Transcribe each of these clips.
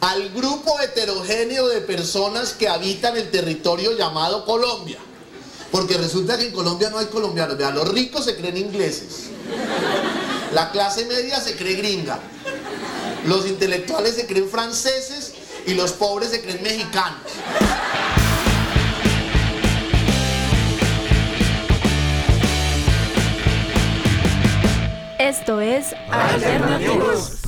al grupo heterogéneo de personas que habitan el territorio llamado Colombia. Porque resulta que en Colombia no hay colombianos. Vean, los ricos se creen ingleses. La clase media se cree gringa. Los intelectuales se creen franceses y los pobres se creen mexicanos. Esto es Alternativos.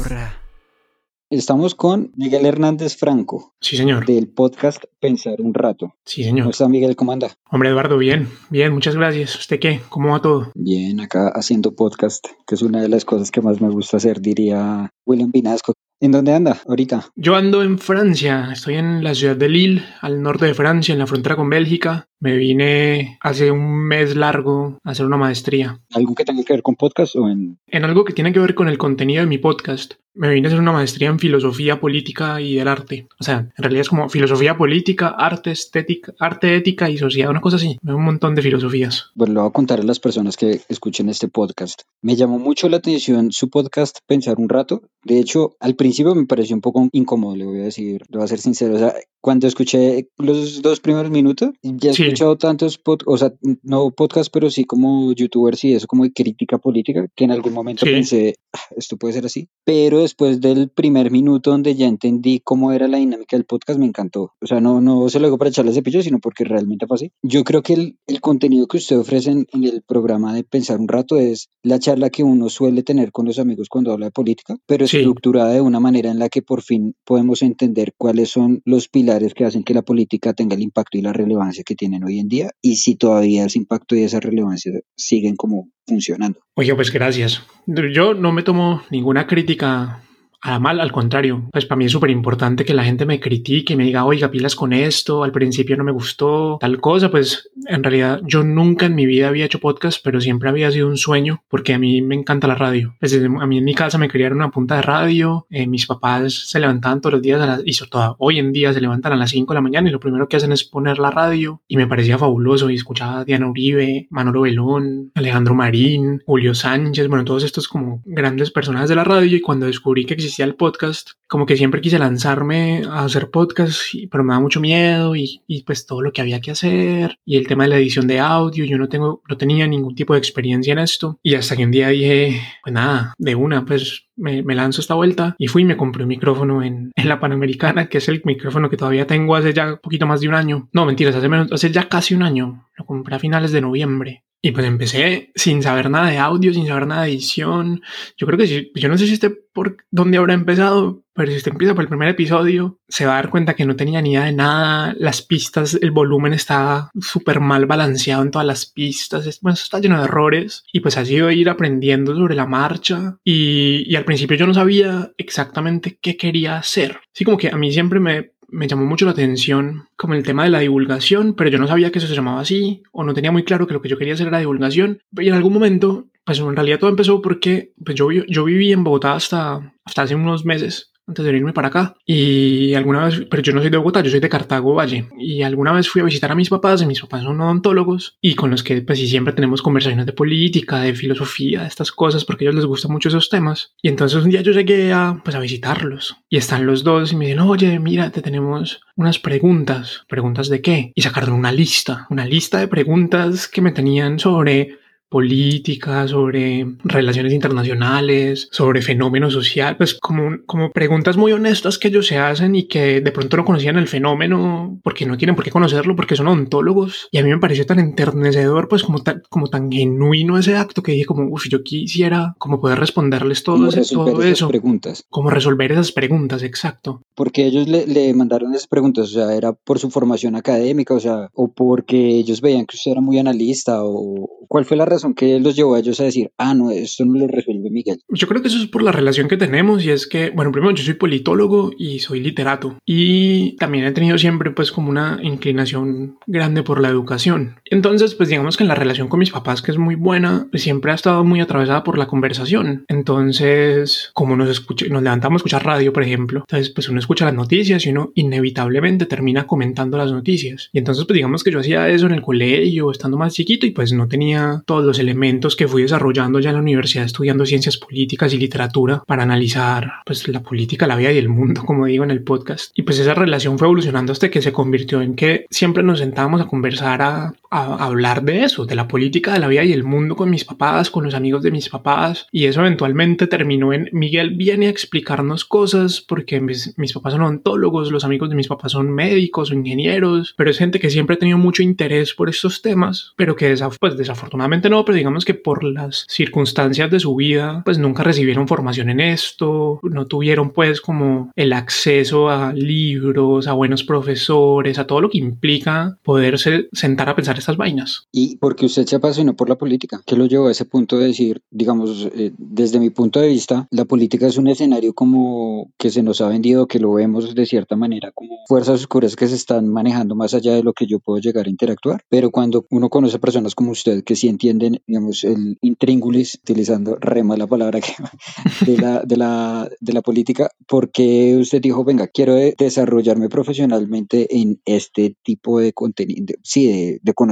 Estamos con Miguel Hernández Franco. Sí, señor. Del podcast Pensar un Rato. Sí, señor. ¿Cómo está Miguel? ¿Cómo anda? Hombre, Eduardo, bien, bien, muchas gracias. ¿Usted qué? ¿Cómo va todo? Bien, acá haciendo podcast, que es una de las cosas que más me gusta hacer, diría William Vinasco. ¿En dónde anda ahorita? Yo ando en Francia, estoy en la ciudad de Lille, al norte de Francia, en la frontera con Bélgica. Me vine hace un mes largo a hacer una maestría. ¿Algo que tenga que ver con podcast o en...? En algo que tiene que ver con el contenido de mi podcast. Me vine a hacer una maestría en filosofía política y del arte. O sea, en realidad es como filosofía política, arte estética, arte ética y sociedad, una cosa así. Un montón de filosofías. Bueno, lo voy a contar a las personas que escuchen este podcast. Me llamó mucho la atención su podcast Pensar un rato. De hecho, al principio me pareció un poco incómodo, le voy a decir, le voy a ser sincero. O sea, cuando escuché los dos primeros minutos, ya he escuchado tantos podcasts, o sea, no podcasts, pero sí como youtubers y eso, como de crítica política, que en algún momento pensé, ah, esto puede ser así. Pero después del primer minuto donde ya entendí cómo era la dinámica del podcast, me encantó. O sea, no, no se lo digo para echarle cepillo, sino porque realmente fue así. Yo creo que el, el contenido que usted ofrece en, el programa de Pensar un Rato es la charla que uno suele tener con los amigos cuando habla de política, pero estructurada de una manera en la que por fin podemos entender cuáles son los pilares que hacen que la política tenga el impacto y la relevancia que tienen hoy en día y si todavía ese impacto y esa relevancia siguen como funcionando. Oye, pues gracias. Yo no me tomo ninguna crítica a mal, al contrario, pues para mí es súper importante que la gente me critique me diga, oiga, pilas con esto, al principio no me gustó, tal cosa, pues en realidad yo nunca en mi vida había hecho podcast, pero siempre había sido un sueño porque a mí me encanta la radio. Pues, a mí en mi casa me criaron una punta de radio, eh, mis papás se levantaban todos los días, a las, y todo hoy en día se levantan a las 5 de la mañana y lo primero que hacen es poner la radio y me parecía fabuloso y escuchaba a Diana Uribe, Manolo Belón, Alejandro Marín, Julio Sánchez, bueno, todos estos como grandes personajes de la radio y cuando descubrí que existía el podcast, como que siempre quise lanzarme a hacer podcast, pero me da mucho miedo y, pues todo lo que había que hacer y el tema de la edición de audio, yo no tengo, no tenía ningún tipo de experiencia en esto y hasta que un día dije, pues nada, de una, pues me, lanzo esta vuelta y fui y me compré un micrófono en, en, la Panamericana, que es el micrófono que todavía tengo hace ya poquito más de un año. No, mentiras, hace, menos, hace ya casi un año. Lo compré a finales de noviembre. Y pues empecé sin saber nada de audio, sin saber nada de edición. Yo creo que si, yo no sé si usted por dónde habrá empezado, pero si usted empieza por el primer episodio, se va a dar cuenta que no tenía ni idea de nada. Las pistas, el volumen está súper mal balanceado en todas las pistas. Bueno, está lleno de errores. Y pues así iba a ir aprendiendo sobre la marcha. Y, y al principio yo no sabía exactamente qué quería hacer. Así como que a mí siempre me me llamó mucho la atención como el tema de la divulgación, pero yo no sabía que eso se llamaba así, o no tenía muy claro que lo que yo quería hacer era divulgación. Y en algún momento, pues en realidad todo empezó porque pues yo, yo viví en Bogotá hasta, hasta hace unos meses antes de venirme para acá. Y alguna vez, pero yo no soy de Bogotá, yo soy de Cartago Valle. Y alguna vez fui a visitar a mis papás, y mis papás son odontólogos, y con los que pues siempre tenemos conversaciones de política, de filosofía, de estas cosas, porque a ellos les gustan mucho esos temas. Y entonces un día yo llegué a, pues, a visitarlos. Y están los dos y me dicen, oye, mira, te tenemos unas preguntas. ¿Preguntas de qué? Y sacaron una lista, una lista de preguntas que me tenían sobre política, sobre relaciones internacionales, sobre fenómenos social, pues como, como preguntas muy honestas que ellos se hacen y que de pronto no conocían el fenómeno porque no tienen por qué conocerlo porque son odontólogos y a mí me pareció tan enternecedor pues como tan, como tan genuino ese acto que dije como uff yo quisiera como poder responderles todo, ese, todo eso preguntas como resolver esas preguntas exacto. Porque ellos le, le mandaron esas preguntas o sea era por su formación académica o sea o porque ellos veían que usted era muy analista o cuál fue la razón que los llevó a ellos a decir, ah, no, esto no lo resuelve Miguel? Yo creo que eso es por la relación que tenemos y es que, bueno, primero yo soy politólogo y soy literato y también he tenido siempre pues como una inclinación grande por la educación. Entonces, pues digamos que en la relación con mis papás, que es muy buena, pues, siempre ha estado muy atravesada por la conversación. Entonces, como nos, escucha, nos levantamos a escuchar radio, por ejemplo, entonces pues uno escucha las noticias y uno inevitablemente termina comentando las noticias. Y entonces, pues digamos que yo hacía eso en el colegio, estando más chiquito y pues no tenía todos los elementos que fui desarrollando ya en la universidad estudiando ciencias políticas y literatura para analizar pues la política, la vida y el mundo, como digo en el podcast. Y pues esa relación fue evolucionando hasta que se convirtió en que siempre nos sentábamos a conversar, a, a hablar de eso, de la política, de la vida y el mundo con mis papás, con los amigos de mis papás. Y eso eventualmente terminó en Miguel viene a explicarnos cosas porque mis, mis papás son ontólogos, los amigos de mis papás son médicos o ingenieros, pero es gente que siempre ha tenido mucho interés por estos temas, pero que pues, desafortunadamente no, pero digamos que por las circunstancias de su vida, pues nunca recibieron formación en esto, no tuvieron pues como el acceso a libros, a buenos profesores, a todo lo que implica poderse sentar a pensar estas vainas. ¿Y porque usted se apasionó por la política? ¿Qué lo llevó a ese punto de decir, digamos, eh, desde mi punto de vista, la política es un escenario como que se nos ha vendido, que lo vemos de cierta manera como fuerzas oscuras que se están manejando más allá de lo que yo puedo llegar a interactuar? Pero cuando uno conoce personas como usted que sí entienden, digamos, el intríngulis, utilizando rema la palabra que, de, la, de, la, de la política, ¿por qué usted dijo, venga, quiero desarrollarme profesionalmente en este tipo de contenido, sí, de, de conocimiento?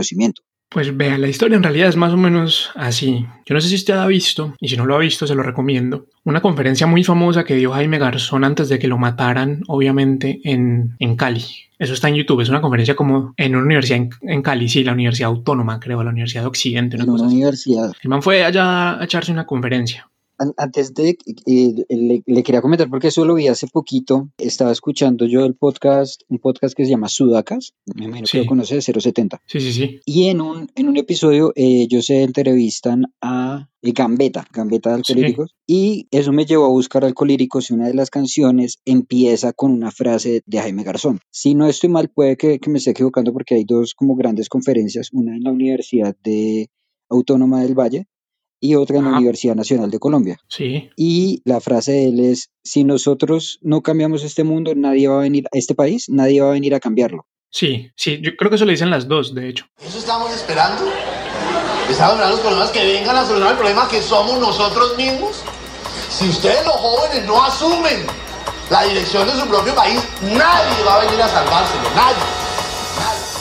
Pues vea, la historia en realidad es más o menos así. Yo no sé si usted ha visto, y si no lo ha visto, se lo recomiendo. Una conferencia muy famosa que dio Jaime Garzón antes de que lo mataran, obviamente, en, en Cali. Eso está en YouTube, es una conferencia como en una universidad en, Cali, sí, la Universidad Autónoma, creo, la Universidad de Occidente. Una, una universidad. El man fue allá a echarse una conferencia antes de, eh, le, quería comentar porque eso lo vi hace poquito, estaba escuchando yo el podcast, un podcast que se llama Sudacas, me imagino que lo conoce, 070. Sí, sí, sí. Y en un, en un episodio eh, ellos se entrevistan a eh, Gambetta, Gambetta de Alcolíricos, y eso me llevó a buscar Alcolíricos y una de las canciones empieza con una frase de Jaime Garzón. Si no estoy mal, puede que, que me esté equivocando porque hay dos como grandes conferencias, una en la Universidad de Autónoma del Valle y otra en la Universidad Nacional de Colombia. Sí. Y la frase de él es, si nosotros no cambiamos este mundo, nadie va a venir a este país, nadie va a venir a cambiarlo. Sí, sí, yo creo que eso le dicen las dos, de hecho. Eso estamos esperando. Estamos esperando los problemas que vengan a solucionar el problema que somos nosotros mismos. Si ustedes los jóvenes no asumen la dirección de su propio país, nadie va a venir a salvárselo, nadie. nadie.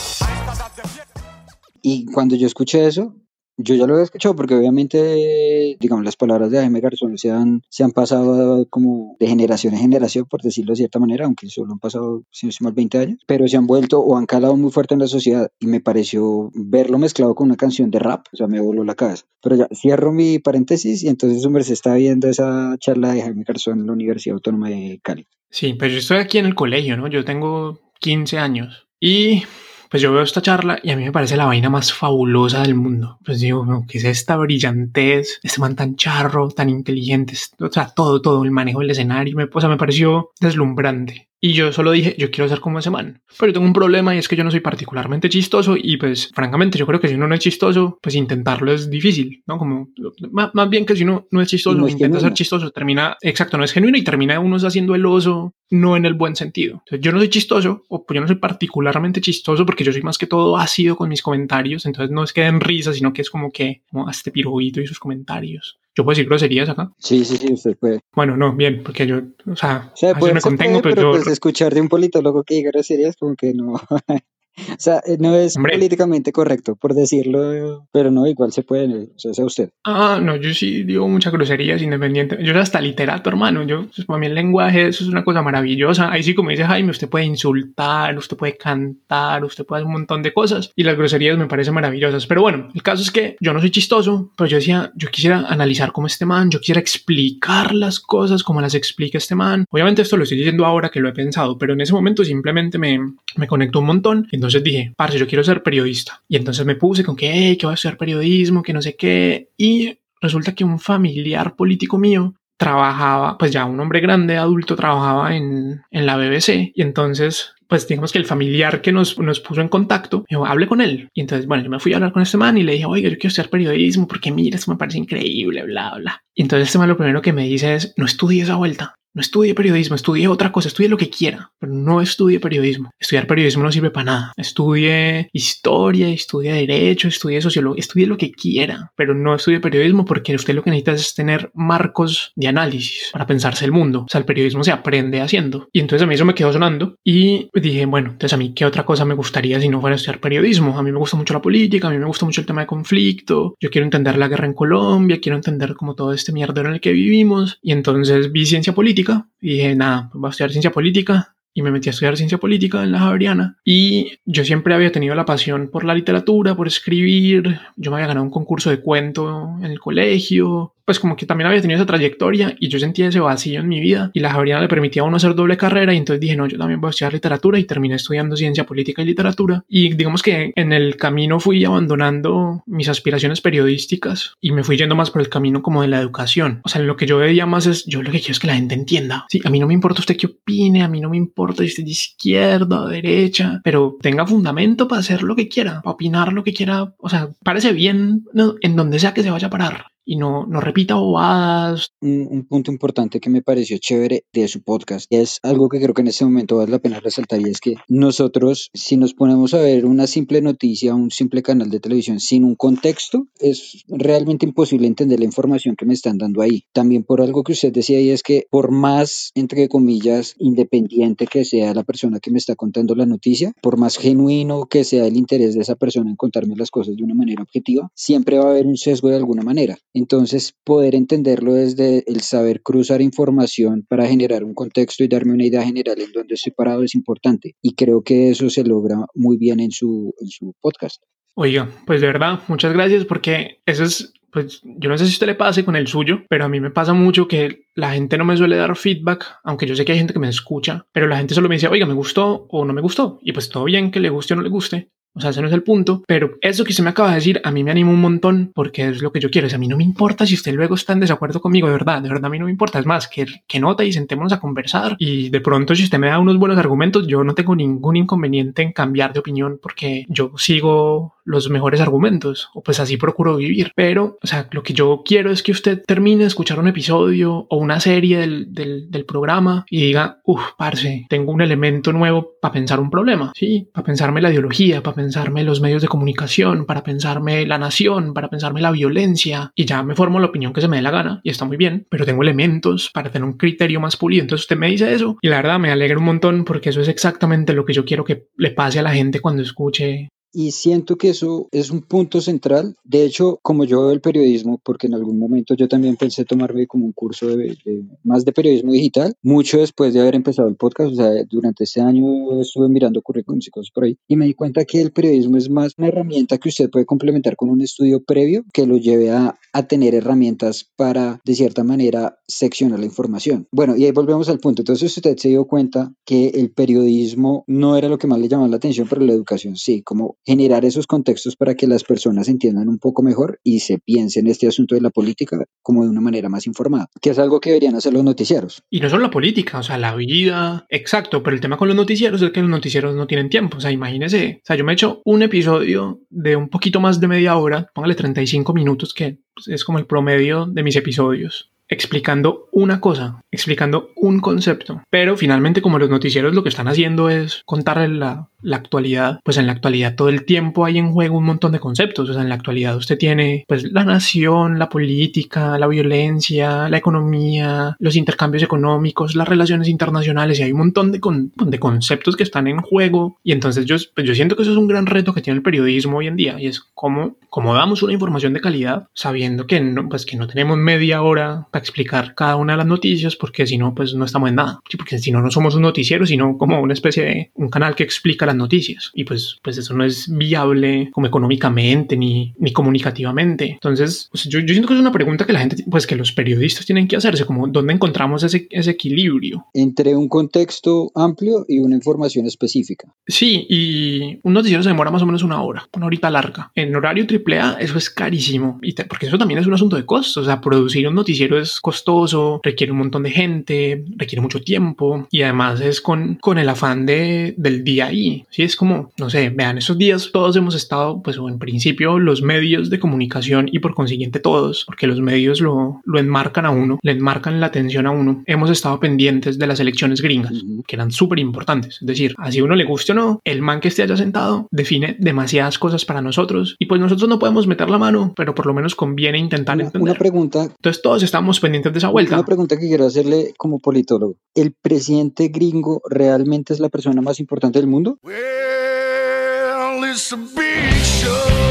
Y cuando yo escuché eso, yo ya lo había escuchado porque obviamente, digamos, las palabras de Jaime Garzón se han, se han pasado como de generación en generación, por decirlo de cierta manera, aunque solo han pasado, si no más 20 años, pero se han vuelto o han calado muy fuerte en la sociedad y me pareció verlo mezclado con una canción de rap, o sea, me voló la cabeza. Pero ya, cierro mi paréntesis y entonces, hombre, se está viendo esa charla de Jaime Garzón en la Universidad Autónoma de Cali. Sí, pero yo estoy aquí en el colegio, ¿no? Yo tengo 15 años y pues yo veo esta charla y a mí me parece la vaina más fabulosa del mundo. Pues digo, ¿qué es esta brillantez? Este man tan charro, tan inteligente, o sea, todo, todo, el manejo del escenario, o sea, me pareció deslumbrante. Y yo solo dije, yo quiero ser como ese man. Pero tengo un problema y es que yo no soy particularmente chistoso y pues francamente yo creo que si uno no es chistoso, pues intentarlo es difícil, ¿no? Como más, bien que si uno no es chistoso, no intenta ser chistoso, termina, exacto, no es genuino y termina uno haciendo el oso, no en el buen sentido. Entonces, yo no soy chistoso o pues yo no soy particularmente chistoso porque yo soy más que todo ácido con mis comentarios, entonces no es que den risa, sino que es como que, como a este piruito y sus comentarios. ¿Yo puedo decir groserías acá? Sí, sí, sí, usted puede. Bueno, no, bien, porque yo, o sea, o sea me contengo, pero, yo... Pues escuchar de un politólogo que diga groserías como que no... O sea, eh, no es políticamente correcto, por decirlo, pero no, igual se puede, o sea, sea usted. Ah, no, yo sí digo muchas groserías independiente. Yo soy hasta literato, hermano. Yo, pues, para mí el lenguaje, eso es una cosa maravillosa. Ahí sí, como dice Jaime, usted puede insultar, usted puede cantar, usted puede hacer un montón de cosas. Y las groserías me parecen maravillosas. Pero bueno, el caso es que yo no soy chistoso, pero yo decía, yo quisiera analizar como este man, yo quisiera explicar las cosas como las explica este man. Obviamente esto lo estoy diciendo ahora que lo he pensado, pero en ese momento simplemente me, me conectó un montón. Entonces entonces dije, parce, yo quiero ser periodista. Y entonces me puse con que, hey, que voy a estudiar periodismo, que no sé qué. Y resulta que un familiar político mío trabajaba, pues ya un hombre grande, adulto, trabajaba en, en la BBC. Y entonces pues digamos que el familiar que nos, nos puso en contacto, dijo, hable con él. Y entonces, bueno, yo me fui a hablar con este man y le dije, oiga, yo quiero estudiar periodismo porque mira, esto me parece increíble, bla, bla. Y entonces este man lo primero que me dice es, no estudie esa vuelta. No estudie periodismo, estudie otra cosa, estudie lo que quiera, pero no estudie periodismo. Estudiar periodismo no sirve para nada. Estudie historia, estudie derecho, estudie sociología, estudie lo que quiera, pero no estudie periodismo porque usted lo que necesita es tener marcos de análisis para pensarse el mundo. O sea, el periodismo se aprende haciendo. Y entonces a mí eso me quedó sonando y dije, bueno, entonces a mí qué otra cosa me gustaría si no fuera estudiar periodismo. A mí me gusta mucho la política, a mí me gusta mucho el tema de conflicto, yo quiero entender la guerra en Colombia, quiero entender como todo este mierdero en el que vivimos. Y entonces vi ciencia política y dije, nada, pues voy a estudiar ciencia política y me metí a estudiar ciencia política en la Javeriana. Y yo siempre había tenido la pasión por la literatura, por escribir. Yo me había ganado un concurso de cuento en el colegio pues como que también había tenido esa trayectoria y yo sentía ese vacío en mi vida y la Javeriana le permitía a uno hacer doble carrera y entonces dije, no, yo también voy a estudiar literatura y terminé estudiando ciencia política y literatura y digamos que en el camino fui abandonando mis aspiraciones periodísticas y me fui yendo más por el camino como de la educación. O sea, lo que yo veía más es, yo lo que quiero es que la gente entienda. Sí, a mí no me importa usted qué opine, a mí no me importa si esté de izquierda derecha, pero tenga fundamento para hacer lo que quiera, para opinar lo que quiera. O sea, parece bien en donde sea que se vaya a parar y no, repita bobadas. Un, un, punto importante que me pareció chévere de su podcast es algo que creo que en este momento vale la pena resaltar y es que nosotros, si nos ponemos a ver una simple noticia, un simple canal de televisión sin un contexto, es realmente imposible entender la información que me están dando ahí. También por algo que usted decía y es que por más, entre comillas, independiente que sea la persona que me está contando la noticia, por más genuino que sea el interés de esa persona en contarme las cosas de una manera objetiva, siempre va a haber un sesgo de alguna manera. Entonces, poder entenderlo desde el saber cruzar información para generar un contexto y darme una idea general en donde estoy parado es importante. Y creo que eso se logra muy bien en su, podcast. Oiga, pues de verdad, muchas gracias porque eso es, pues yo no sé si usted le pase con el suyo, pero a mí me pasa mucho que la gente no me suele dar feedback, aunque yo sé que hay gente que me escucha, pero la gente solo me dice, oiga, me gustó o no me gustó. Y pues todo bien que le guste o no le guste, o sea, ese no es el punto, pero eso que se me acaba de decir a mí me anima un montón porque es lo que yo quiero. O sea, a mí no me importa si usted luego está en desacuerdo conmigo, de verdad, de verdad a mí no me importa. Es más, que, que nota y sentémonos a conversar y de pronto si usted me da unos buenos argumentos, yo no tengo ningún inconveniente en cambiar de opinión porque yo sigo los mejores argumentos o pues así procuro vivir. Pero, o sea, lo que yo quiero es que usted termine de escuchar un episodio o una serie del, del, programa y diga, uff, parce, tengo un elemento nuevo para pensar un problema, ¿sí? Para pensarme la ideología, para pensarme los medios de comunicación, para pensarme la nación, para pensarme la violencia y ya me formo la opinión que se me dé la gana y está muy bien, pero tengo elementos para tener un criterio más pulido. Entonces usted me dice eso y la verdad me alegra un montón porque eso es exactamente lo que yo quiero que le pase a la gente cuando escuche y siento que eso es un punto central. De hecho, como yo veo el periodismo, porque en algún momento yo también pensé tomarme como un curso de, más de periodismo digital, mucho después de haber empezado el podcast, o sea, durante este año estuve mirando currículums y cosas por ahí, y me di cuenta que el periodismo es más una herramienta que usted puede complementar con un estudio previo que lo lleve a, a tener herramientas para, de cierta manera, seccionar la información. Bueno, y ahí volvemos al punto. Entonces usted se dio cuenta que el periodismo no era lo que más le llamaba la atención, pero la educación sí, como generar esos contextos para que las personas entiendan un poco mejor y se piense en este asunto de la política como de una manera más informada, que es algo que deberían hacer los noticieros. Y no solo la política, o sea, la vida, exacto, pero el tema con los noticieros es que los noticieros no tienen tiempo, o sea, imagínese, o sea, yo me he hecho un episodio de un poquito más de media hora, póngale 35 minutos, que es como el promedio de mis episodios explicando una cosa, explicando un concepto. Pero finalmente como los noticieros lo que están haciendo es contar la, la, actualidad, pues en la actualidad todo el tiempo hay en juego un montón de conceptos. O sea, en la actualidad usted tiene pues la nación, la política, la violencia, la economía, los intercambios económicos, las relaciones internacionales y hay un montón de, con, de conceptos que están en juego. Y entonces yo, pues yo siento que eso es un gran reto que tiene el periodismo hoy en día y es cómo, cómo damos una información de calidad sabiendo que no, pues que no tenemos media hora explicar cada una de las noticias, porque si no, pues no estamos en nada. Sí, porque si no, no somos un noticiero, sino como una especie de un canal que explica las noticias. Y pues, pues eso no es viable como económicamente ni, ni comunicativamente. Entonces, pues yo, yo, siento que es una pregunta que la gente, pues que los periodistas tienen que hacerse, como dónde encontramos ese, ese equilibrio. Entre un contexto amplio y una información específica. Sí, y un noticiero se demora más o menos una hora, una horita larga. En horario AAA eso es carísimo, y te, porque eso también es un asunto de costos. O sea, producir un noticiero es es costoso, requiere un montón de gente, requiere mucho tiempo y además es con, con el afán de, del día ahí. Sí, es como, no sé, vean, esos días todos hemos estado, pues en principio, los medios de comunicación y por consiguiente todos, porque los medios lo, lo enmarcan a uno, le enmarcan la atención a uno. Hemos estado pendientes de las elecciones gringas, que eran súper importantes. Es decir, así uno le guste o no, el man que esté allá sentado define demasiadas cosas para nosotros y pues nosotros no podemos meter la mano, pero por lo menos conviene intentar Una, entender. una pregunta, Entonces todos estamos pendientes de esa vuelta. una pregunta que quiero hacerle como politólogo. ¿El presidente gringo realmente es la persona más importante del mundo? Well, it's a big show.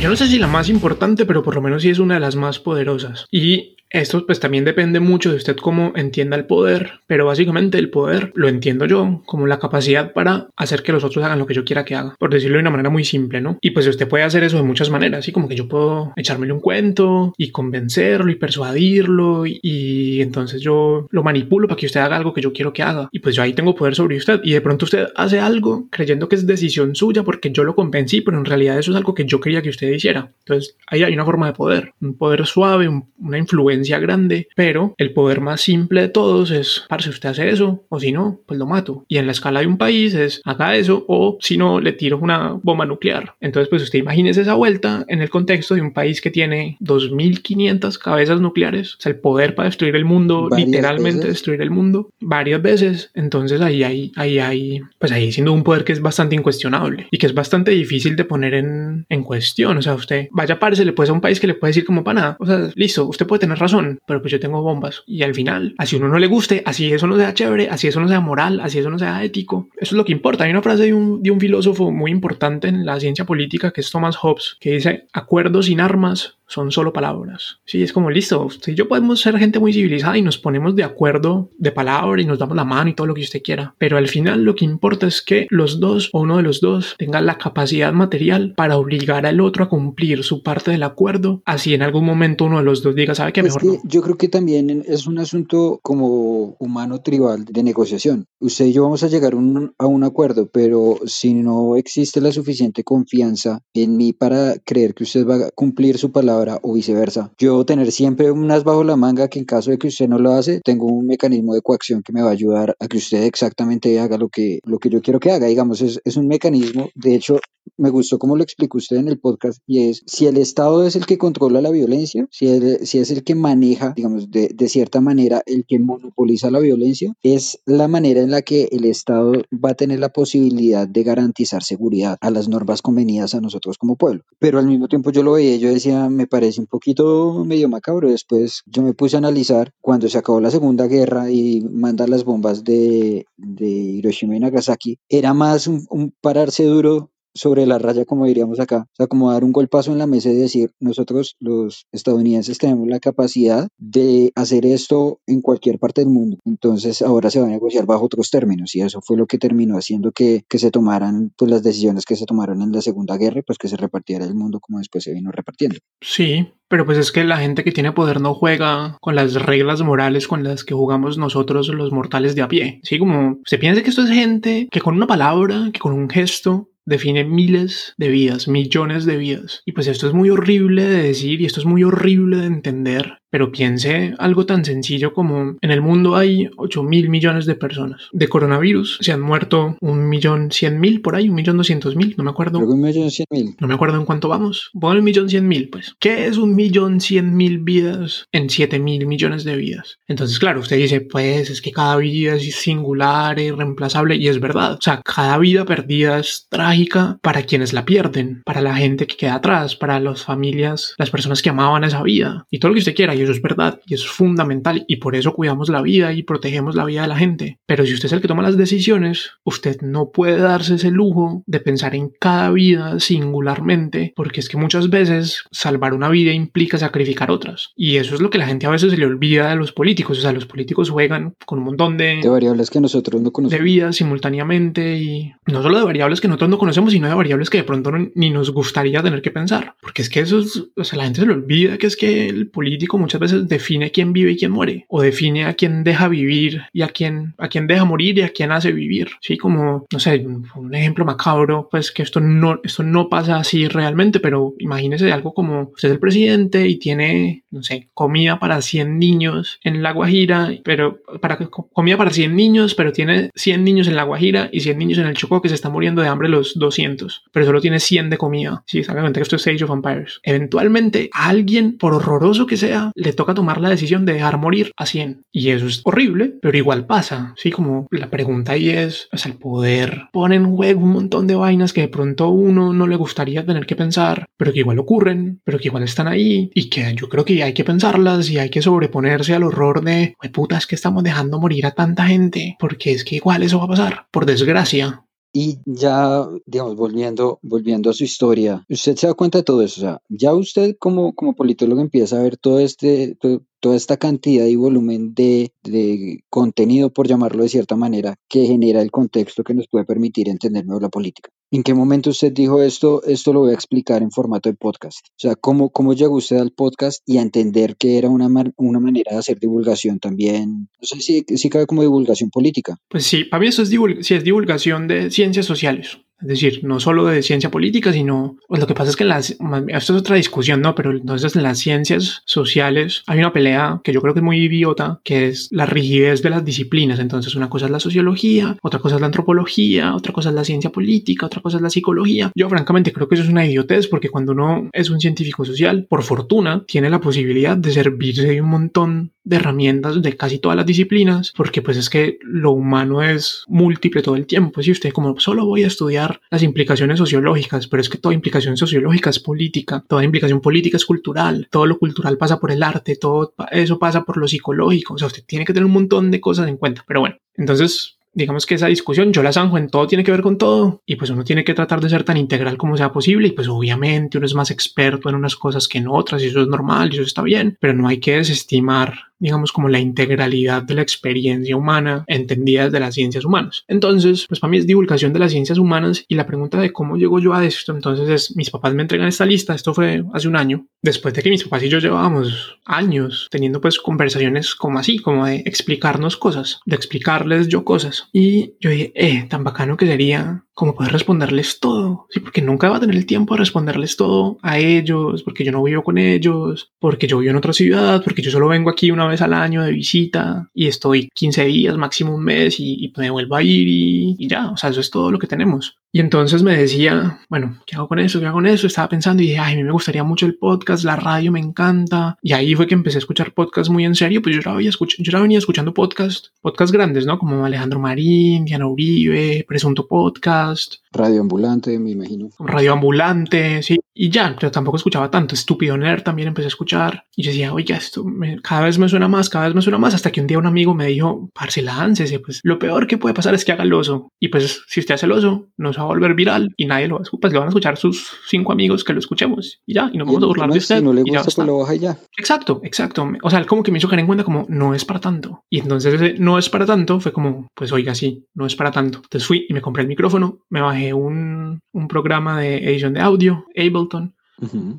Yo no sé si la más importante, pero por lo menos sí es una de las más poderosas. Y esto pues también depende mucho de usted cómo entienda el poder, pero básicamente el poder lo entiendo yo como la capacidad para hacer que los otros hagan lo que yo quiera que haga, por decirlo de una manera muy simple, ¿no? Y pues usted puede hacer eso de muchas maneras, así como que yo puedo echármele un cuento y convencerlo y persuadirlo y, entonces yo lo manipulo para que usted haga algo que yo quiero que haga y pues yo ahí tengo poder sobre usted y de pronto usted hace algo creyendo que es decisión suya porque yo lo convencí, pero en realidad eso es algo que yo quería que usted hiciera. Entonces ahí hay una forma de poder, un poder suave, un- una influencia grande, pero el poder más simple de todos es, parce, usted hace eso, o si no, pues lo mato. Y en la escala de un país es, haga eso, o si no, le tiro una bomba nuclear. Entonces, pues usted imagínese esa vuelta en el contexto de un país que tiene 2.500 cabezas nucleares, o sea, el poder para destruir el mundo, literalmente veces. destruir el mundo, varias veces. Entonces ahí hay, ahí hay, pues ahí siendo un poder que es bastante incuestionable y que es bastante difícil de poner en, en cuestión. O sea, usted vaya, páresele pues a un país que le puede decir como para nada. O sea, listo, usted puede tener razón, pero pues yo tengo bombas. Y al final, así uno no le guste, así eso no sea chévere, así eso no sea moral, así eso no sea ético. Eso es lo que importa. Hay una frase de un, de un filósofo muy importante en la ciencia política que es Thomas Hobbes, que dice, acuerdos sin armas son solo palabras. Sí, es como listo, usted y yo podemos ser gente muy civilizada y nos ponemos de acuerdo de palabra y nos damos la mano y todo lo que usted quiera. Pero al final lo que importa es que los dos o uno de los dos tenga la capacidad material para obligar al otro a cumplir su parte del acuerdo. Así en algún momento uno de los dos diga, ¿sabe qué? Es Mejor que no. yo creo que también es un asunto como humano tribal de negociación. Usted y yo vamos a llegar un- a un acuerdo, pero si no existe la suficiente confianza en mí para creer que usted va a cumplir su palabra o viceversa, yo tener siempre un as bajo la manga que en caso de que usted no lo hace, tengo un mecanismo de coacción que me va a ayudar a que usted exactamente haga lo que, lo que yo quiero que haga. Digamos, es, es un mecanismo, de hecho, me gustó como lo explicó usted en el podcast, y es si el Estado es el que controla la violencia, si, el- si es el que maneja, digamos, de, cierta manera, el que monopoliza la violencia, es la manera en la que el Estado va a tener la posibilidad de garantizar seguridad a las normas convenidas a nosotros como pueblo. Pero al mismo tiempo yo lo veía, yo decía, me parece un poquito medio macabro. Después yo me puse a analizar cuando se acabó la Segunda Guerra y manda las bombas de, Hiroshima y Nagasaki, era más un pararse duro sobre la raya, como diríamos acá. O sea, como dar un golpazo en la mesa y decir, nosotros los estadounidenses tenemos la capacidad de hacer esto en cualquier parte del mundo. Entonces ahora se va a negociar bajo otros términos y eso fue lo que terminó haciendo que, que se tomaran pues, las decisiones que se tomaron en la Segunda Guerra, pues que se repartiera el mundo como después se vino repartiendo. Sí, pero pues es que la gente que tiene poder no juega con las reglas morales con las que jugamos nosotros los mortales de a pie. Sí, como se piensa que esto es gente que con una palabra, que con un gesto define miles de vidas, millones de vidas. Y pues esto es muy horrible de decir y esto es muy horrible de entender, pero piense algo tan sencillo como en el mundo hay 8 mil millones de personas. De coronavirus se han muerto un millón cien mil por ahí, un millón doscientos mil, no me acuerdo. Un millón cien mil. No me acuerdo en cuánto vamos. Ponle un millón cien mil, pues. ¿Qué es un millón cien mil vidas en siete mil millones de vidas? Entonces, claro, usted dice, pues es que cada vida es singular, e irreemplazable, y es verdad. O sea, cada vida perdida es trágica para quienes la pierden, para la gente que queda atrás, para las familias, las personas que amaban esa vida, y todo lo que usted quiera, y eso es verdad, y eso es fundamental, y por eso cuidamos la vida y protegemos la vida de la gente. Pero si usted es el que toma las decisiones, usted no puede darse ese lujo de pensar en cada vida singularmente, porque es que muchas veces salvar una vida implica sacrificar otras. Y eso es lo que la gente a veces se le olvida de los políticos. O sea, los políticos juegan con un montón de, De variables que nosotros no de conocemos. vidas simultáneamente y no solo de variables que nosotros no conocemos, sino de variables que de pronto no- ni nos gustaría tener que pensar. Porque es que eso es, o sea, la gente se le olvida que es que el político muchas muchas veces define quién vive y quién muere, o define a quién deja vivir y a quién, a quién deja morir y a quién hace vivir. Sí, como, no sé, un ejemplo macabro, pues que esto no, esto no pasa así realmente, pero imagínese algo como usted es el presidente y tiene, no sé, comida para 100 niños en La Guajira, pero para comida para 100 niños, pero tiene 100 niños en La Guajira y 100 niños en el Chocó que se están muriendo de hambre los 200, pero solo tiene 100 de comida. Sí, exactamente, esto es Age of Empires. Eventualmente, alguien, por horroroso que sea, le toca tomar la decisión de dejar morir a 100. Y eso es horrible, pero igual pasa. Sí, como la pregunta ahí es, es el poder pone en juego un montón de vainas que de pronto uno no le gustaría tener que pensar, pero que igual ocurren, pero que igual están ahí y que yo creo que hay que pensarlas y hay que sobreponerse al horror de, puta, es que estamos dejando morir a tanta gente, porque es que igual eso va a pasar, por desgracia. Y ya, digamos, volviendo, volviendo a su historia, usted se da cuenta de todo eso, o sea, ya usted como, como politólogo empieza a ver todo este, toda esta cantidad y volumen de, de, contenido, por llamarlo de cierta manera, que genera el contexto que nos puede permitir entender mejor la política. ¿En qué momento usted dijo esto? Esto lo voy a explicar en formato de podcast. O sea, ¿cómo, cómo llegó usted al podcast y a entender que era una, una manera de hacer divulgación también? No sé si, si cabe como divulgación política. Pues sí, para mí eso es, sí, es divulgación de ciencias sociales. Es decir, no solo de ciencia política, sino pues lo que pasa es que las, esto es otra discusión, ¿no? Pero entonces en las ciencias sociales hay una pelea que yo creo que es muy idiota, que es la rigidez de las disciplinas. Entonces una cosa es la sociología, otra cosa es la antropología, otra cosa es la ciencia política, otra cosa es la psicología. Yo francamente creo que eso es una idiotez porque cuando uno es un científico social, por fortuna, tiene la posibilidad de servirse de un montón de herramientas de casi todas las disciplinas, porque pues es que lo humano es múltiple todo el tiempo. Si usted como solo voy a estudiar las implicaciones sociológicas, pero es que toda implicación sociológica es política, toda implicación política es cultural, todo lo cultural pasa por el arte, todo eso pasa por lo psicológico, o sea, usted tiene que tener un montón de cosas en cuenta. Pero bueno, entonces digamos que esa discusión yo la zanjo en todo tiene que ver con todo y pues uno tiene que tratar de ser tan integral como sea posible y pues obviamente uno es más experto en unas cosas que en otras y eso es normal y eso está bien, pero no hay que desestimar digamos, como la integralidad de la experiencia humana entendida desde las ciencias humanas. Entonces, pues para mí es divulgación de las ciencias humanas y la pregunta de cómo llego yo a esto, entonces es, mis papás me entregan esta lista, esto fue hace un año, después de que mis papás y yo llevábamos años teniendo pues conversaciones como así, como de explicarnos cosas, de explicarles yo cosas. Y yo dije, eh, tan bacano que sería como poder responderles todo, sí, porque nunca va a tener el tiempo de responderles todo a ellos, porque yo no vivo con ellos, porque yo vivo en otra ciudad, porque yo solo vengo aquí una vez al año de visita y estoy 15 días, máximo un mes y, me vuelvo a ir y, y, ya, o sea, eso es todo lo que tenemos. Y entonces me decía, bueno, ¿qué hago con eso? ¿Qué hago con eso? Estaba pensando y dije, ay, a mí me gustaría mucho el podcast, la radio me encanta. Y ahí fue que empecé a escuchar podcasts muy en serio, pues yo ya, había yo ya venía escuchando podcasts, podcasts grandes, ¿no? Como Alejandro Marín, Diana Uribe, Presunto Podcast. Radio Ambulante, me imagino. Radio Ambulante, sí. Y ya, pero tampoco escuchaba tanto. Estúpido Nerd también empecé a escuchar. Y yo decía, oye, esto cada vez me suena más, cada vez me suena más. Hasta que un día un amigo me dijo, parce, láncese. Pues lo peor que puede pasar es que haga el oso. Y pues si usted hace el oso, no va a volver viral y nadie lo va a escuchar. Pues lo van a escuchar sus cinco amigos que lo escuchemos. Y ya, y nos vamos a burlar de usted. Si no le gusta, pues lo baja ya. Exacto, exacto. O sea, como que me hizo caer en cuenta como, no es para tanto. Y entonces ese no es para tanto fue como, pues oiga, sí, no es para tanto. Entonces fui y me compré el micrófono, me bajé un, un programa de edición de audio, Ableton,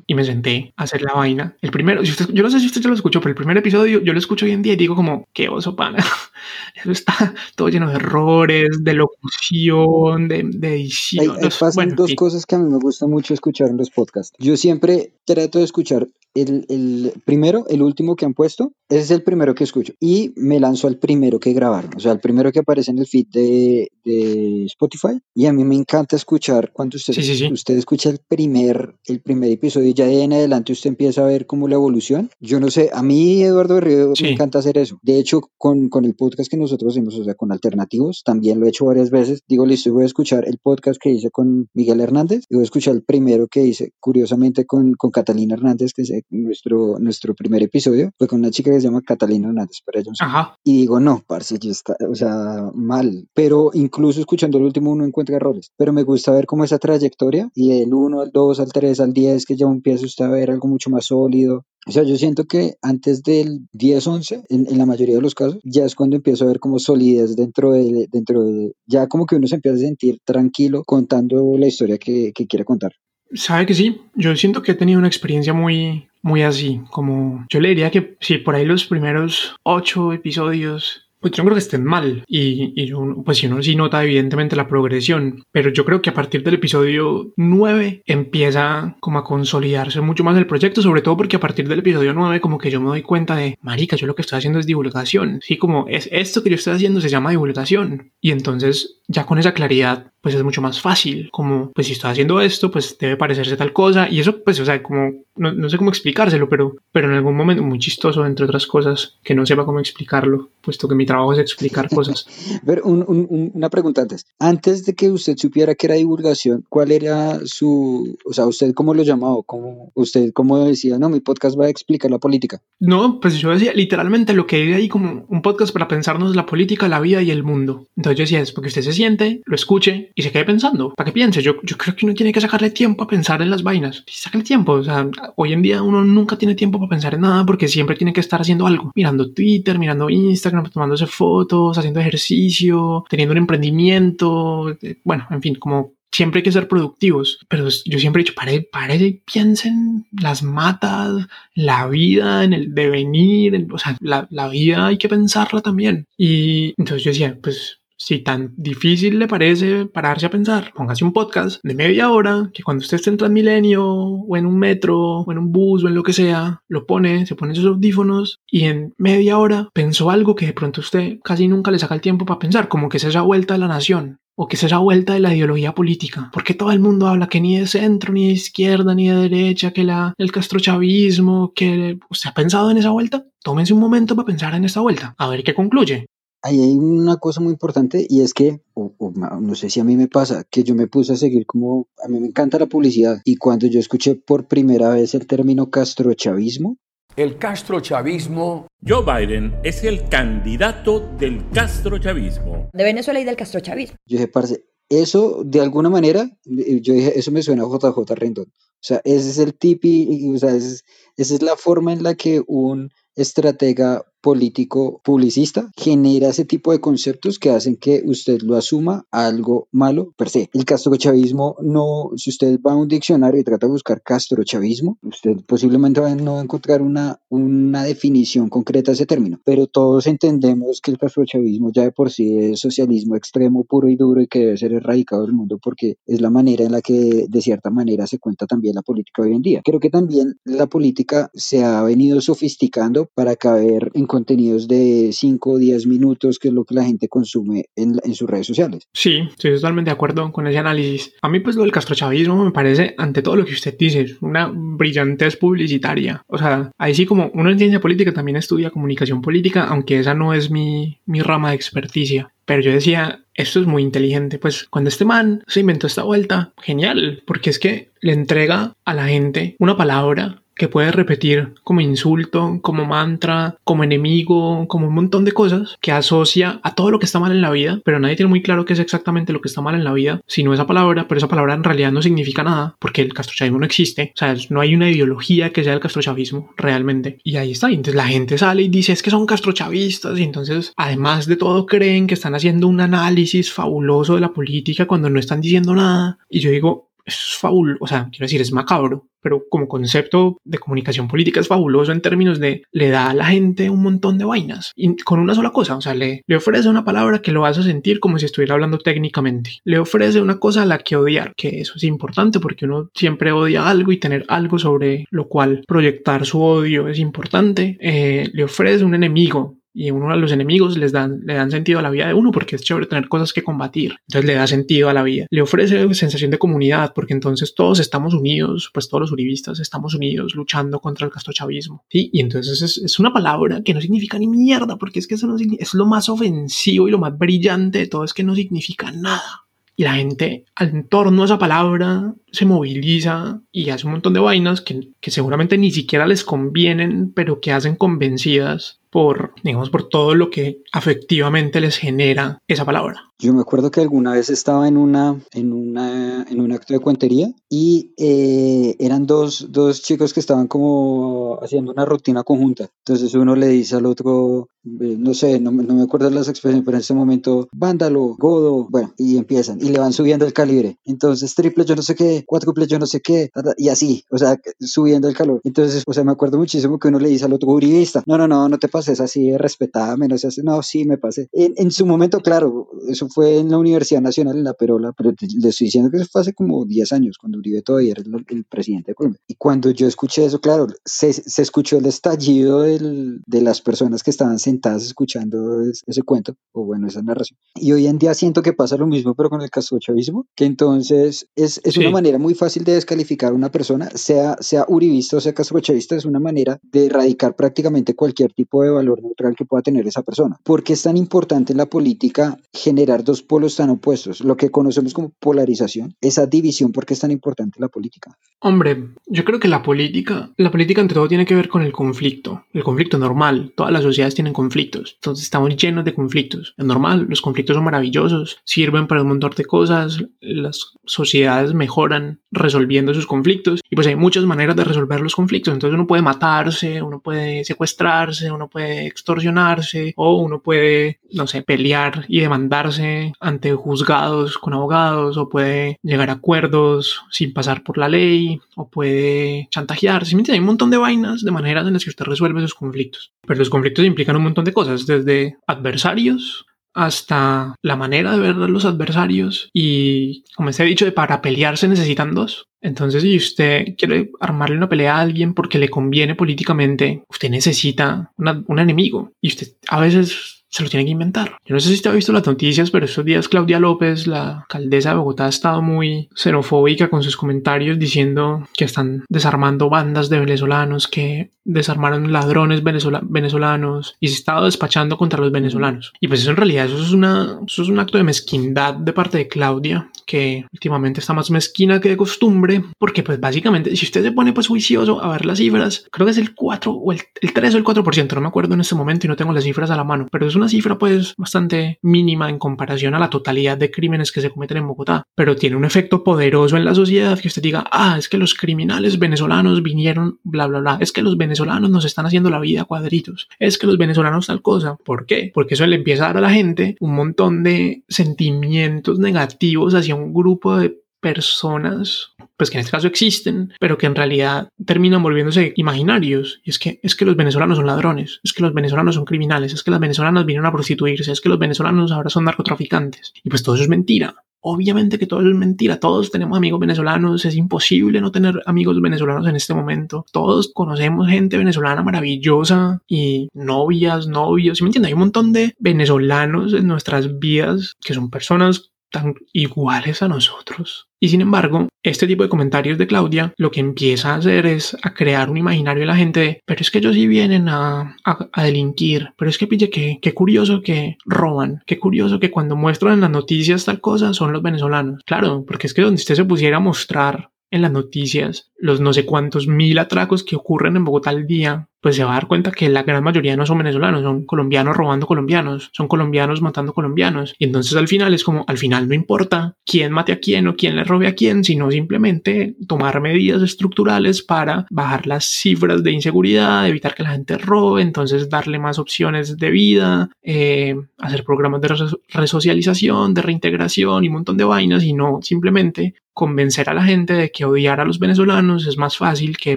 y me senté a hacer la vaina. El primero, yo no sé si usted ya lo escuchó, pero el primer episodio yo lo escucho hoy en día y digo como, qué oso pana. Eso está todo lleno de errores, de locución, de, edición. Hay, pasan dos cosas que a mí me gusta mucho escuchar en los podcasts. Yo siempre trato de escuchar el, el, primero, el último que han puesto, ese es el primero que escucho. Y me lanzo al primero que grabaron, o sea, el primero que aparece en el feed de, de Spotify. Y a mí me encanta escuchar cuando usted, usted escucha el primer, el primer episodio y ya de en adelante usted empieza a ver cómo la evolución. Yo no sé, a mí, Eduardo Río, me encanta hacer eso. De hecho, con, con el podcast que nosotros hacemos, o sea, con Alternativos, también lo he hecho varias veces. Digo, listo, voy a escuchar el podcast que hice con Miguel Hernández y voy a escuchar el primero que hice, curiosamente, con, con Catalina Hernández, que es nuestro, nuestro primer episodio, fue con una chica que se llama Catalina Hernández, para ellos. Y digo, no, parce, yo está, o sea, mal. Pero incluso escuchando el último uno encuentra errores. Pero me gusta ver cómo esa trayectoria y del 1 al 2 al 3 al 10 que ya empieza usted a ver algo mucho más sólido. O sea, yo siento que antes del 10-11, en, en, la mayoría de los casos, ya es cuando empiezo a ver como solidez dentro de, dentro de, ya como que uno se empieza a sentir tranquilo contando la historia que, que quiere contar. Sabe que sí, yo siento que he tenido una experiencia muy, muy así, como yo le diría que si por ahí los primeros ocho episodios pues yo no creo que estén mal y, y yo, pues uno sí nota evidentemente la progresión, pero yo creo que a partir del episodio 9 empieza como a consolidarse mucho más el proyecto, sobre todo porque a partir del episodio 9 como que yo me doy cuenta de, marica, yo lo que estoy haciendo es divulgación, sí, como es esto que yo estoy haciendo se llama divulgación y entonces ya con esa claridad pues es mucho más fácil, como pues si estoy haciendo esto pues debe parecerse tal cosa y eso pues o sea como no, no sé cómo explicárselo, pero, pero en algún momento muy chistoso entre otras cosas que no sepa cómo explicarlo, puesto que mi trabajo es explicar cosas. Pero un- un- un- una pregunta antes. Antes de que usted supiera que era divulgación, ¿cuál era su, o sea, usted cómo lo llamaba? ¿Cómo, usted cómo decía, no, mi podcast va a explicar la política? No, pues yo decía literalmente lo que hay ahí como un podcast para pensarnos la política, la vida y el mundo. Entonces yo decía, es porque usted se siente, lo escuche y se quede pensando. ¿Para qué piense? Yo, yo creo que uno tiene que sacarle tiempo a pensar en las vainas. El tiempo. O sea, hoy en día uno nunca tiene tiempo para pensar en nada porque siempre tiene que estar haciendo algo. Mirando Twitter, mirando Instagram, tomándose fotos, haciendo ejercicio, teniendo un emprendimiento. eh, Bueno, en fin, como siempre hay que ser productivos, pero yo siempre he dicho, pare, pare piensen las matas, la vida, en el devenir, en- o sea, la, la vida hay que pensarla también. Y entonces yo decía, pues si tan difícil le parece pararse a pensar, póngase un podcast de media hora que cuando usted esté en Transmilenio o en un metro o en un bus o en lo que sea, lo pone, se pone sus audífonos y en media hora pensó algo que de pronto usted casi nunca le saca el tiempo para pensar, como que es esa vuelta de la nación. O que es esa vuelta de la ideología política. Porque todo el mundo habla que ni de centro, ni de izquierda, ni de derecha, que la, el castrochavismo, que... ¿Usted ha pensado en esa vuelta? Tómense un momento para pensar en esta vuelta. A ver qué concluye. Ahí hay una cosa muy importante y es que, o- o no sé si a mí me pasa, que yo me puse a seguir como, a mí me encanta la publicidad y cuando yo escuché por primera vez el término castrochavismo, El castrochavismo Joe Biden es el candidato del castrochavismo. De Venezuela y del castrochavismo. yo dije, parce, eso de alguna manera, eh, yo dije, eso me suena a JJ Rendón. O sea, ese es el tipi, o sea, ese es- esa es la forma en la que un estratega político publicista genera ese tipo de conceptos que hacen que usted lo asuma algo malo per se. El castrochavismo no, si usted va a un diccionario y trata de buscar castrochavismo, usted posiblemente va a no encontrar una, una definición concreta de ese término, pero todos entendemos que el castrochavismo ya de por sí es socialismo extremo, puro y duro y que debe ser erradicado del mundo porque es la manera en la que de cierta manera se cuenta también la política hoy en día. Creo que también la política se ha venido sofisticando para caber en contenidos de 5 o 10 minutos, que es lo que la gente consume en, en sus redes sociales. Sí, estoy totalmente de acuerdo con ese análisis. A mí, pues, lo del castrochavismo me parece, ante todo lo que usted dice, una brillantez publicitaria. O sea, ahí sí como uno en ciencia política también estudia comunicación política, aunque esa no es mi, mi rama de experticia. Pero yo decía, esto es muy inteligente. Pues cuando este man se inventó esta vuelta, genial, porque es que le entrega a la gente una palabra que puede repetir como insulto, como mantra, como enemigo, como un montón de cosas que asocia a todo lo que está mal en la vida, pero nadie tiene muy claro qué es exactamente lo que está mal en la vida, sino esa palabra, pero esa palabra en realidad no significa nada, porque el castrochavismo no existe, o sea, no hay una ideología que sea el castrochavismo realmente, y ahí está, y entonces la gente sale y dice es que son castrochavistas, y entonces además de todo creen que están haciendo un análisis fabuloso de la política cuando no están diciendo nada, y yo digo, es fabuloso, o sea, quiero decir, es macabro, pero como concepto de comunicación política es fabuloso en términos de le da a la gente un montón de vainas con una sola cosa, o sea, le, le ofrece una palabra que lo hace sentir como si estuviera hablando técnicamente, le ofrece una cosa a la que odiar, que eso es importante porque uno siempre odia algo y tener algo sobre lo cual proyectar su odio es importante, Eh, le ofrece un enemigo y uno a los enemigos les dan, le dan sentido a la vida de uno porque es chévere tener cosas que combatir. Entonces le da sentido a la vida. Le ofrece sensación de comunidad porque entonces todos estamos unidos, pues todos los uribistas estamos unidos luchando contra el castrochavismo. ¿sí? Y entonces es, es una palabra que no significa ni mierda porque es que eso no es lo más ofensivo y lo más brillante de todo es que no significa nada. Y la gente en torno a esa palabra se moviliza y hace un montón de vainas que, que seguramente ni siquiera les convienen, pero que hacen convencidas por, digamos, por todo lo que afectivamente les genera esa palabra. Yo me acuerdo que alguna vez estaba en una, en una, en un acto de cuentería y eh, eran dos, dos chicos que estaban como haciendo una rutina conjunta. Entonces uno le dice al otro, eh, no sé, no, no me acuerdo las expresiones, pero en ese momento, vándalo, godo, bueno, y empiezan y le van subiendo el calibre. Entonces triple, yo no sé qué, qué, cuádruple yo no sé qué, y así, o sea, subiendo el calor. Entonces, o sea, me acuerdo muchísimo que uno le dice al otro uribista, no, no, no, no te pases así, respetame, no seas, no, sí, me pasé. En, en su momento, claro, eso fue en la Universidad Nacional, en la Perola, pero le estoy diciendo que eso fue hace como 10 años, cuando Uribe todavía era el, el presidente de Colombia. Y cuando yo escuché eso, claro, se, se escuchó el estallido del- de las personas que estaban sentadas escuchando es- ese cuento, o bueno, esa narración. Y hoy en día siento que pasa lo mismo, pero con el castrochavismo, que entonces es, es una Sí. Manera muy fácil de descalificar a una persona, sea, sea uribista o sea castrochavista, es una manera de erradicar prácticamente cualquier tipo de valor neutral que pueda tener esa persona. ¿Por qué es tan importante en la política generar dos polos tan opuestos? Lo que conocemos como polarización, esa división, ¿por qué es tan importante la política? Hombre, yo creo que la política, la política entre todo tiene que ver con el conflicto, el conflicto normal. Todas las sociedades tienen conflictos, entonces estamos llenos de conflictos. Es normal, los conflictos son maravillosos, sirven para un montón de cosas, las sociedades mejoran resolviendo sus conflictos y pues hay muchas maneras de resolver los conflictos. Entonces uno puede matarse, uno puede secuestrarse, uno puede extorsionarse o uno puede, no sé, pelear y demandarse ante juzgados con abogados o puede llegar a acuerdos sin pasar por la ley o puede chantajear. ¿Sí me entiende? Hay un montón de vainas, de maneras en las que usted resuelve esos conflictos. Pero los conflictos implican un montón de cosas, desde adversarios hasta la manera de ver los adversarios y como se ha dicho de para pelear se necesitan dos. Entonces si usted quiere armarle una pelea a alguien porque le conviene políticamente, usted necesita un enemigo y usted a veces se lo tiene que inventar. Yo no sé si usted ha visto las noticias, pero estos días Claudia López, la alcaldesa de Bogotá, ha estado muy xenofóbica con sus comentarios diciendo que están desarmando bandas de venezolanos, que desarmaron ladrones venezola- venezolanos y se estaba despachando contra los venezolanos. Y pues eso en realidad eso es, una, eso es un acto de mezquindad de parte de Claudia, que últimamente está más mezquina que de costumbre, porque pues básicamente si usted se pone pues juicioso a ver las cifras, creo que es el 4 o el, el 3 o el 4%, no me acuerdo en este momento y no tengo las cifras a la mano, pero es una cifra pues bastante mínima en comparación a la totalidad de crímenes que se cometen en Bogotá, pero tiene un efecto poderoso en la sociedad que usted diga, ah, es que los criminales venezolanos vinieron, bla, bla, bla, es que los venezolanos nos están haciendo la vida a cuadritos, es que los venezolanos tal cosa, ¿por qué? Porque eso le empieza a dar a la gente un montón de sentimientos negativos hacia un grupo de personas, pues que en este caso existen, pero que en realidad terminan volviéndose imaginarios. Y es que, es que los venezolanos son ladrones, es que los venezolanos son criminales, es que las venezolanas vinieron a prostituirse, es que los venezolanos ahora son narcotraficantes. Y pues todo eso es mentira. Obviamente que todo eso es mentira. Todos tenemos amigos venezolanos. Es imposible no tener amigos venezolanos en este momento. Todos conocemos gente venezolana maravillosa y novias, novios. ¿Sí me entiendes? Hay un montón de venezolanos en nuestras vidas que son personas tan iguales a nosotros. Y sin embargo, este tipo de comentarios de Claudia lo que empieza a hacer es a crear un imaginario en la gente de, pero es que ellos sí vienen a, a, a delinquir, pero es que pille que qué curioso que roban, qué curioso que cuando muestran en las noticias tal cosa son los venezolanos. Claro, porque es que donde usted se pusiera a mostrar en las noticias los no sé cuántos mil atracos que ocurren en Bogotá al día, pues se va a dar cuenta que la gran mayoría no son venezolanos, son colombianos robando colombianos, son colombianos matando colombianos. Y entonces al final es como, al final no importa quién mate a quién o quién le robe a quién, sino simplemente tomar medidas estructurales para bajar las cifras de inseguridad, evitar que la gente robe, entonces darle más opciones de vida, eh, hacer programas de res resocialización, de reintegración y un montón de vainas y no simplemente convencer a la gente de que odiar a los venezolanos es más fácil que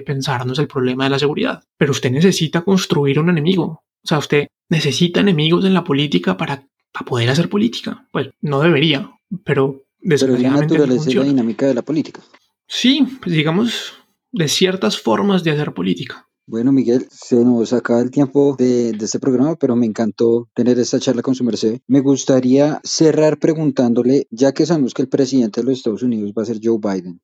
pensarnos el problema de la seguridad. Pero usted necesita construir un enemigo. O sea, usted necesita enemigos en la política para, para poder hacer política. Pues no debería, pero Pero es la desgraciadamente no y la funciona. dinámica de la política. Sí, pues digamos, de ciertas formas de hacer política. Bueno, Miguel, se nos acaba el tiempo de, de este programa, pero me encantó tener esta charla con su merced. Me gustaría cerrar preguntándole, ya que sabemos que el presidente de los Estados Unidos va a ser Joe Biden.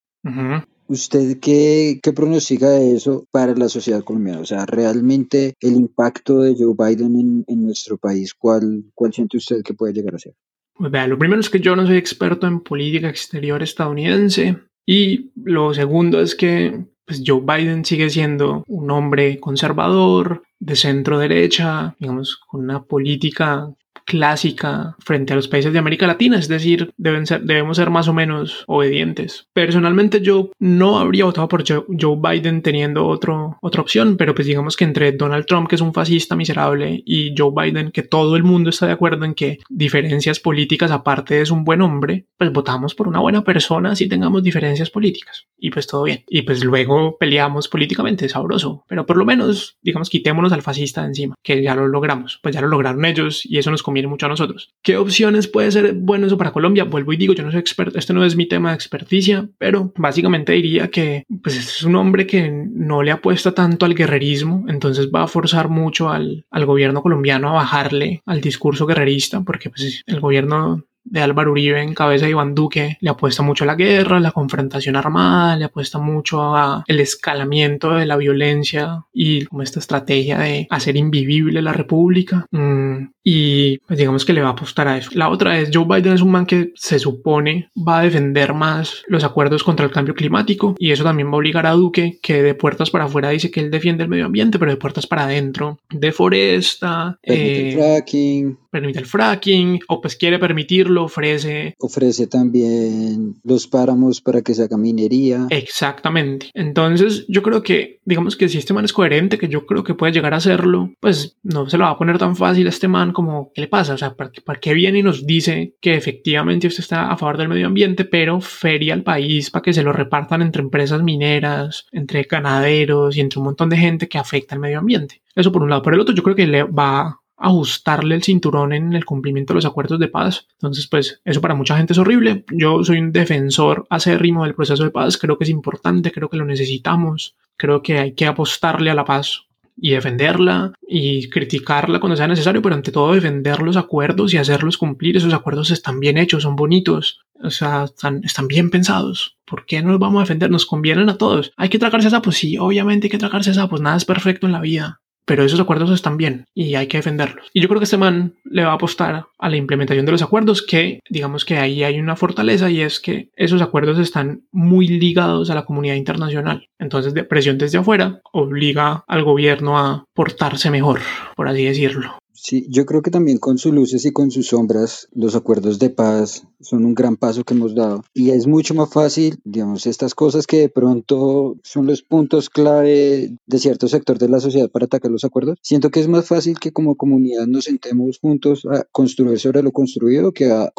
¿usted qué, qué pronostica de eso para la sociedad colombiana? O sea, realmente el impacto de Joe Biden en, en nuestro país, ¿cuál, ¿cuál siente usted que puede llegar a ser? Pues vea, lo primero es que yo no soy experto en política exterior estadounidense y lo segundo es que pues Joe Biden sigue siendo un hombre conservador, de centro derecha, digamos, con una política clásica frente a los países de América Latina, es decir, deben ser, debemos ser más o menos obedientes. Personalmente yo no habría votado por Joe, Biden teniendo otro, otra opción, pero pues digamos que entre Donald Trump, que es un fascista miserable, y Joe Biden, que todo el mundo está de acuerdo en que diferencias políticas aparte es un buen hombre, pues votamos por una buena persona si tengamos diferencias políticas. Y pues todo bien. Y pues luego peleamos políticamente, sabroso. Pero por lo menos, digamos, quitémonos al fascista de encima, que ya lo logramos. Pues ya lo lograron ellos y eso nos conviene mucho a nosotros. ¿Qué opciones puede ser bueno eso para Colombia? Vuelvo y digo, yo no soy experto, este no es mi tema de experticia, pero básicamente diría que pues es un hombre que no le apuesta tanto al guerrerismo, entonces va a forzar mucho al, al gobierno colombiano a bajarle al discurso guerrerista, porque pues el gobierno de Álvaro Uribe en cabeza de Iván Duque le apuesta mucho a la guerra, la confrontación armada, le apuesta mucho a el escalamiento de la violencia y como esta estrategia de hacer invivible la república. Mm, y pues digamos que le va a apostar a eso. La otra es Joe Biden es un man que se supone va a defender más los acuerdos contra el cambio climático y eso también va a obligar a Duque que de puertas para afuera dice que él defiende el medio ambiente, pero de puertas para adentro deforesta, permite el eh, fracking, permite el fracking o pues quiere permitirlo, ofrece ofrece también los páramos para que se haga minería. Exactamente. Entonces, yo creo que, digamos que si este man es coherente, que yo creo que puede llegar a hacerlo, pues no se lo va a poner tan fácil a este man como, ¿qué le pasa? O sea, ¿para qué, para qué viene y nos dice que efectivamente usted está a favor del medio ambiente, pero feria al país para que se lo repartan entre empresas mineras, entre ganaderos y entre un montón de gente que afecta al medio ambiente? Eso por un lado. Por el otro, yo creo que le va ajustarle el cinturón en el cumplimiento de los acuerdos de paz. Entonces, pues eso para mucha gente es horrible. Yo soy un defensor acérrimo del proceso de paz. Creo que es importante, creo que lo necesitamos. Creo que hay que apostarle a la paz y defenderla y criticarla cuando sea necesario, pero ante todo defender los acuerdos y hacerlos cumplir. Esos acuerdos están bien hechos, son bonitos, o sea, están, bien pensados. ¿Por qué no los vamos a defender? Nos convienen a todos. ¿Hay que tragarse sapos? Sí, obviamente hay que tragarse sapos. Nada es perfecto en la vida pero esos acuerdos están bien y hay que defenderlos. Y yo creo que este man le va a apostar a la implementación de los acuerdos, que digamos que ahí hay una fortaleza y es que esos acuerdos están muy ligados a la comunidad internacional. Entonces, de presión desde afuera obliga al gobierno a portarse mejor, por así decirlo. Sí, yo creo que también con sus luces y con sus sombras, los acuerdos de paz son un gran paso que hemos dado. Y es mucho más fácil, digamos, estas cosas que de pronto son los puntos clave de cierto sector de la sociedad para atacar los acuerdos. Siento que es más fácil que como comunidad nos sentemos juntos a construir sobre lo construido que a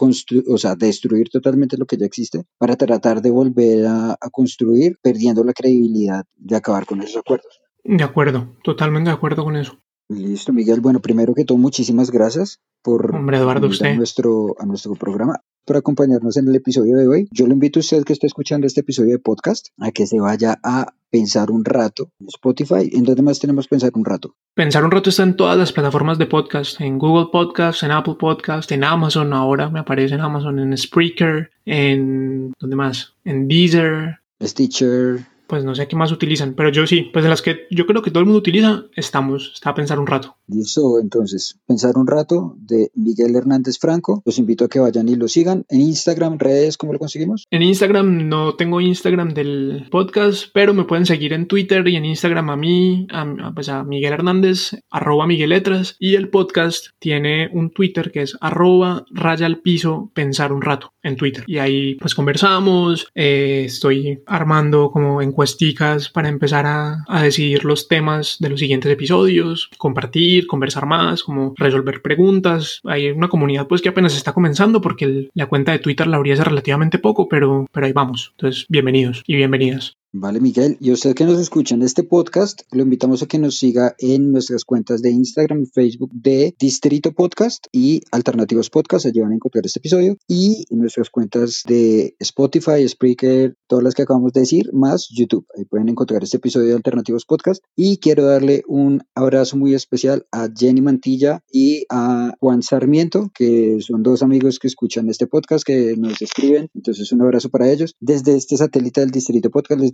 o sea, destruir totalmente lo que ya existe para tratar de volver a construir, perdiendo la credibilidad de acabar con esos acuerdos. De acuerdo, totalmente de acuerdo con eso. Listo, Miguel. Bueno, primero que todo, muchísimas gracias por Hombre, Eduardo, usted. A, nuestro, a nuestro programa, por acompañarnos en el episodio de hoy. Yo le invito a usted que esté escuchando este episodio de podcast a que se vaya a pensar un rato en Spotify. ¿En dónde más tenemos pensar un rato? Pensar un rato está en todas las plataformas de podcast, en Google Podcast, en Apple Podcast, en Amazon ahora me aparece en Amazon, en Spreaker, en ¿dónde más? En Deezer, Stitcher, pues no sé qué más utilizan, pero yo sí, pues de las que yo creo que todo el mundo utiliza, estamos, está a pensar un rato. Listo, entonces, pensar un rato de Miguel Hernández Franco. Los invito a que vayan y lo sigan. En Instagram, redes, ¿cómo lo conseguimos? En Instagram no tengo Instagram del podcast, pero me pueden seguir en Twitter y en Instagram a mí, a, pues a Miguel Hernández, arroba Miguel Letras, y el podcast tiene un Twitter que es arroba raya al piso pensar un rato en Twitter. Y ahí pues conversamos, eh, estoy armando como encuesticas para empezar a, a decidir los temas de los siguientes episodios, compartir, conversar más, como resolver preguntas. Hay una comunidad pues que apenas está comenzando porque la cuenta de Twitter la abrí hace relativamente poco, pero, pero ahí vamos. Entonces, bienvenidos y bienvenidas. Vale, Miguel. Y usted que nos escucha en este podcast, lo invitamos a que nos siga en nuestras cuentas de Instagram y Facebook de Distrito Podcast y Alternativos Podcast. Allí van a encontrar este episodio. Y en nuestras cuentas de Spotify, Spreaker, todas las que acabamos de decir, más YouTube. Ahí pueden encontrar este episodio de Alternativos Podcast. Y quiero darle un abrazo muy especial a Jenny Mantilla y a Juan Sarmiento, que son dos amigos que escuchan este podcast, que nos escriben. Entonces, un abrazo para ellos. Desde este satélite del Distrito Podcast les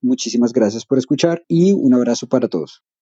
muchísimas gracias por escuchar y un abrazo para todos.